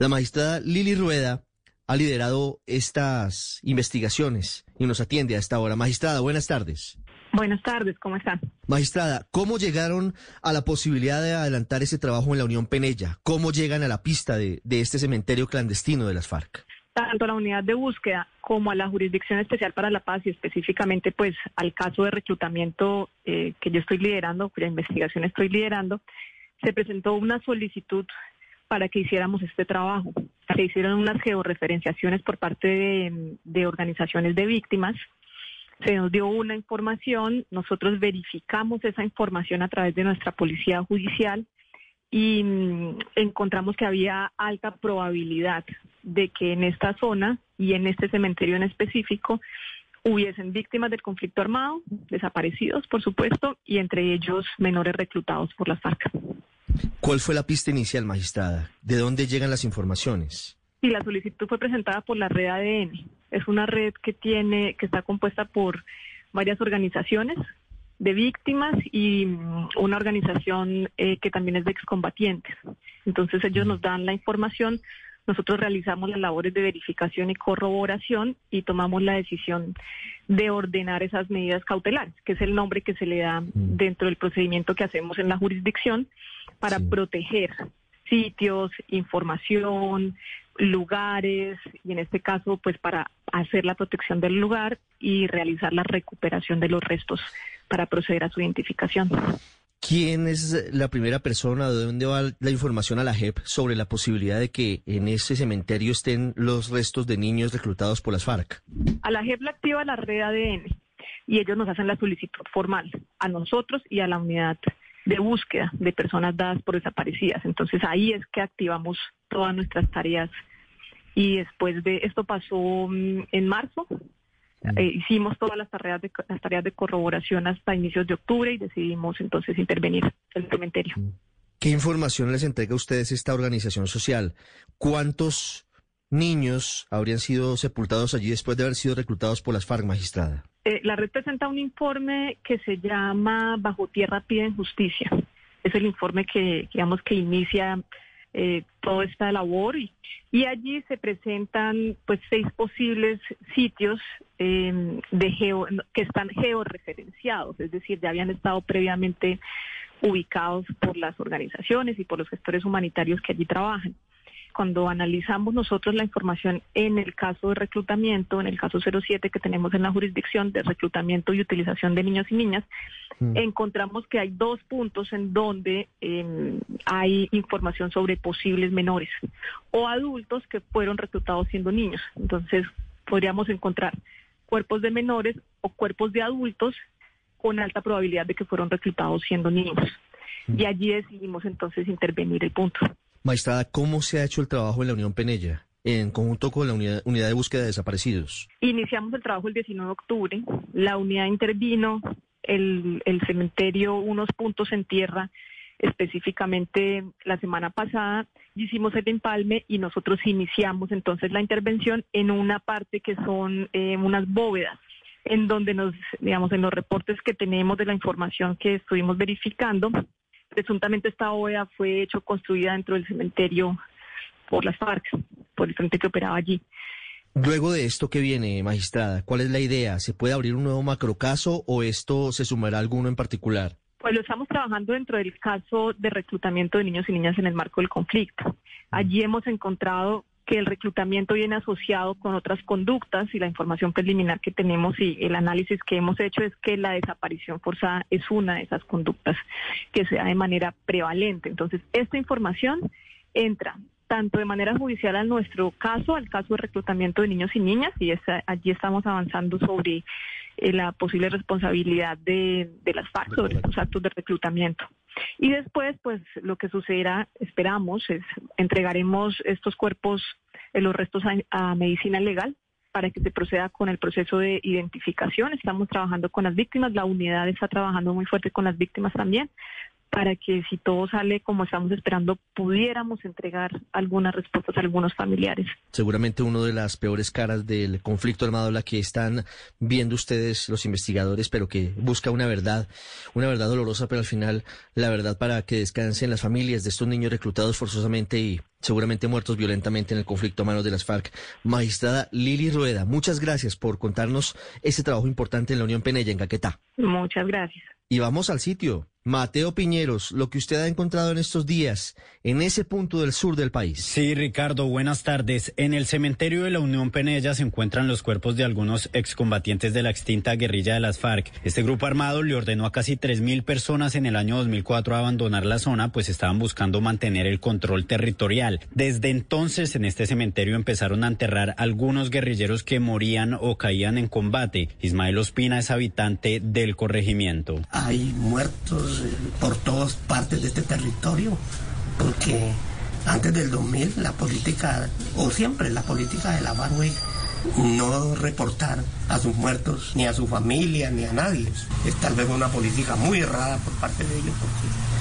La magistrada Lili Rueda ha liderado estas investigaciones y nos atiende a esta hora. Magistrada, buenas tardes. Buenas tardes, ¿cómo están? Magistrada, ¿cómo llegaron a la posibilidad de adelantar ese trabajo en la Unión Penella? ¿Cómo llegan a la pista de, este cementerio clandestino de las FARC? Tanto a la unidad de búsqueda como a la Jurisdicción Especial para la Paz y específicamente pues al caso de reclutamiento eh, que yo estoy liderando, cuya investigación estoy liderando, se presentó una solicitud para que hiciéramos este trabajo. Se hicieron unas georreferenciaciones por parte de, organizaciones de víctimas. Se nos dio una información, nosotros verificamos esa información a través de nuestra policía judicial y mm, encontramos que había alta probabilidad de que en esta zona y en este cementerio en específico hubiesen víctimas del conflicto armado, desaparecidos, por supuesto, y entre ellos menores reclutados por las FARC. ¿Cuál fue la pista inicial, magistrada? ¿De dónde llegan las informaciones? Y la solicitud fue presentada por la red ADN. Es una red que tiene, que está compuesta por varias organizaciones de víctimas y mm, una organización eh, que también es de excombatientes. Entonces ellos nos dan la información, nosotros realizamos las labores de verificación y corroboración y tomamos la decisión de ordenar esas medidas cautelares, que es el nombre que se le da dentro del procedimiento que hacemos en la jurisdicción para proteger sitios, información, lugares y en este caso pues para hacer la protección del lugar y realizar la recuperación de los restos para proceder a su identificación. ¿Quién es la primera persona, de dónde va la información a la JEP sobre la posibilidad de que en ese cementerio estén los restos de niños reclutados por las FARC? A la JEP la activa la red ADN y ellos nos hacen la solicitud formal a nosotros y a la unidad de búsqueda de personas dadas por desaparecidas. Entonces ahí es que activamos todas nuestras tareas y después de esto pasó mm, en marzo. Mm. Eh, hicimos todas las tareas, de, las tareas de corroboración hasta inicios de octubre y decidimos entonces intervenir en el cementerio. Mm. ¿Qué información les entrega a ustedes esta organización social? ¿Cuántos niños habrían sido sepultados allí después de haber sido reclutados por las FARC, magistrada? Eh, la red presenta un informe que se llama Bajo Tierra Piden Justicia. Es el informe que, digamos, que inicia eh, toda esta labor y, allí se presentan pues seis posibles sitios em, de geo, que están georreferenciados, es decir, ya habían estado previamente ubicados por las organizaciones y por los gestores humanitarios que allí trabajan cuando analizamos nosotros la información en el caso de reclutamiento, en el caso 07 que tenemos en la jurisdicción de reclutamiento y utilización de niños y niñas, mm. encontramos que hay dos puntos en donde em, hay información sobre posibles menores o adultos que fueron reclutados siendo niños. Entonces, podríamos encontrar cuerpos de menores o cuerpos de adultos con alta probabilidad de que fueron reclutados siendo niños. Mm. Y allí decidimos entonces intervenir el punto. Maestrada, ¿cómo se ha hecho el trabajo en la Unión Penella? en conjunto con la unidad, de búsqueda de desaparecidos? Iniciamos el trabajo el 19 de octubre. La unidad intervino, el, el cementerio, unos puntos en tierra, específicamente la semana pasada hicimos el empalme y nosotros iniciamos entonces la intervención en una parte que son eh, unas bóvedas en donde nos, digamos, en los reportes que tenemos de la información que estuvimos verificando, Presuntamente esta OEA fue hecho construida dentro del cementerio por las FARC, por el frente que operaba allí. Luego de esto que viene, magistrada, ¿cuál es la idea? ¿Se puede abrir un nuevo macrocaso o esto se sumará a alguno en particular? Pues lo estamos trabajando dentro del caso de reclutamiento de niños y niñas en el marco del conflicto. Allí hemos encontrado que el reclutamiento viene asociado con otras conductas y la información preliminar que tenemos y el análisis que hemos hecho es que la desaparición forzada es una de esas conductas que se da de manera prevalente. Entonces, esta información entra tanto de manera judicial a nuestro caso, al caso de reclutamiento de niños y niñas, y allí estamos avanzando sobre eh, la posible responsabilidad de, de las FARC sobre estos actos de reclutamiento. Y después, pues lo que sucederá, esperamos, es entregaremos estos cuerpos, eh, los restos a, medicina legal para que se proceda con el proceso de identificación. Estamos trabajando con las víctimas, la unidad está trabajando muy fuerte con las víctimas también para que si todo sale como estamos esperando, pudiéramos entregar algunas respuestas a algunos familiares. Seguramente una de las peores caras del conflicto armado, la que están viendo ustedes los investigadores, pero que busca una verdad, una verdad dolorosa, pero al final la verdad para que descansen las familias de estos niños reclutados forzosamente y seguramente muertos violentamente en el conflicto a manos de las FARC. Magistrada Lili Rueda, muchas gracias por contarnos ese trabajo importante en la Unión Penella, en Caquetá. Muchas gracias. Y vamos al sitio. Mateo Piñeros, lo que usted ha encontrado en estos días, en ese punto del sur del país. Sí, Ricardo, buenas tardes. En el cementerio de la Unión Penella se encuentran los cuerpos de algunos excombatientes de la extinta guerrilla de las FARC. Este grupo armado le ordenó a casi 3.000 personas en el año 2004 a abandonar la zona, pues estaban buscando mantener el control territorial. Desde entonces, en este cementerio empezaron a enterrar algunos guerrilleros que morían o caían en combate. Ismael Ospina es habitante del corregimiento. Hay muertos por todas partes de este territorio, porque antes del 2000 la política, o siempre la política de la Barway, no reportar a sus muertos, ni a su familia, ni a nadie. Es tal vez una política muy errada por parte de ellos,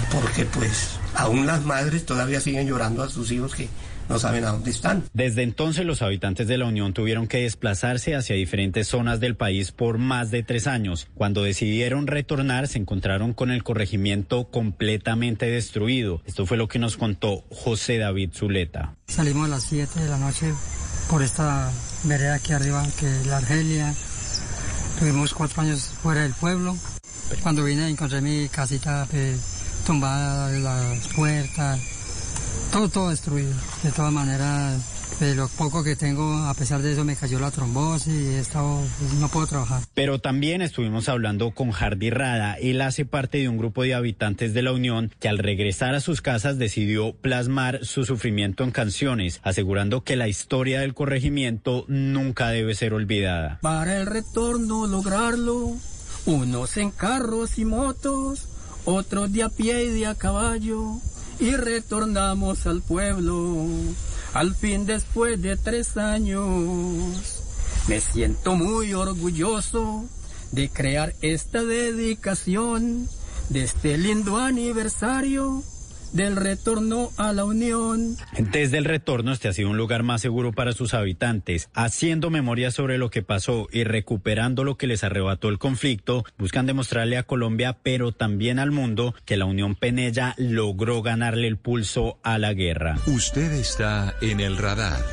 porque, porque pues aún las madres todavía siguen llorando a sus hijos que no saben a dónde están. Desde entonces los habitantes de la Unión tuvieron que desplazarse hacia diferentes zonas del país por más de tres años. Cuando decidieron retornar se encontraron con el corregimiento completamente destruido. Esto fue lo que nos contó José David Zuleta. Salimos a las 7 de la noche por esta vereda aquí arriba que es la Argelia. Tuvimos cuatro años fuera del pueblo. Cuando vine encontré mi casita pues, tumbada, las puertas, todo, todo destruido. De todas maneras, de lo poco que tengo, a pesar de eso me cayó la trombosis y he estado, pues, no puedo trabajar. Pero también estuvimos hablando con Hardy Rada. Él hace parte de un grupo de habitantes de la Unión que al regresar a sus casas decidió plasmar su sufrimiento en canciones, asegurando que la historia del corregimiento nunca debe ser olvidada. Para el retorno lograrlo, unos en carros y motos, otros de a pie y de a caballo y retornamos al pueblo. Al fin después de tres años, me siento muy orgulloso de crear esta dedicación de este lindo aniversario del retorno a la Unión. Desde el retorno, este ha sido un lugar más seguro para sus habitantes, haciendo memoria sobre lo que pasó y recuperando lo que les arrebató el conflicto, buscan demostrarle a Colombia, pero también al mundo, que la Unión Penella logró ganarle el pulso a la guerra. Usted está en el radar.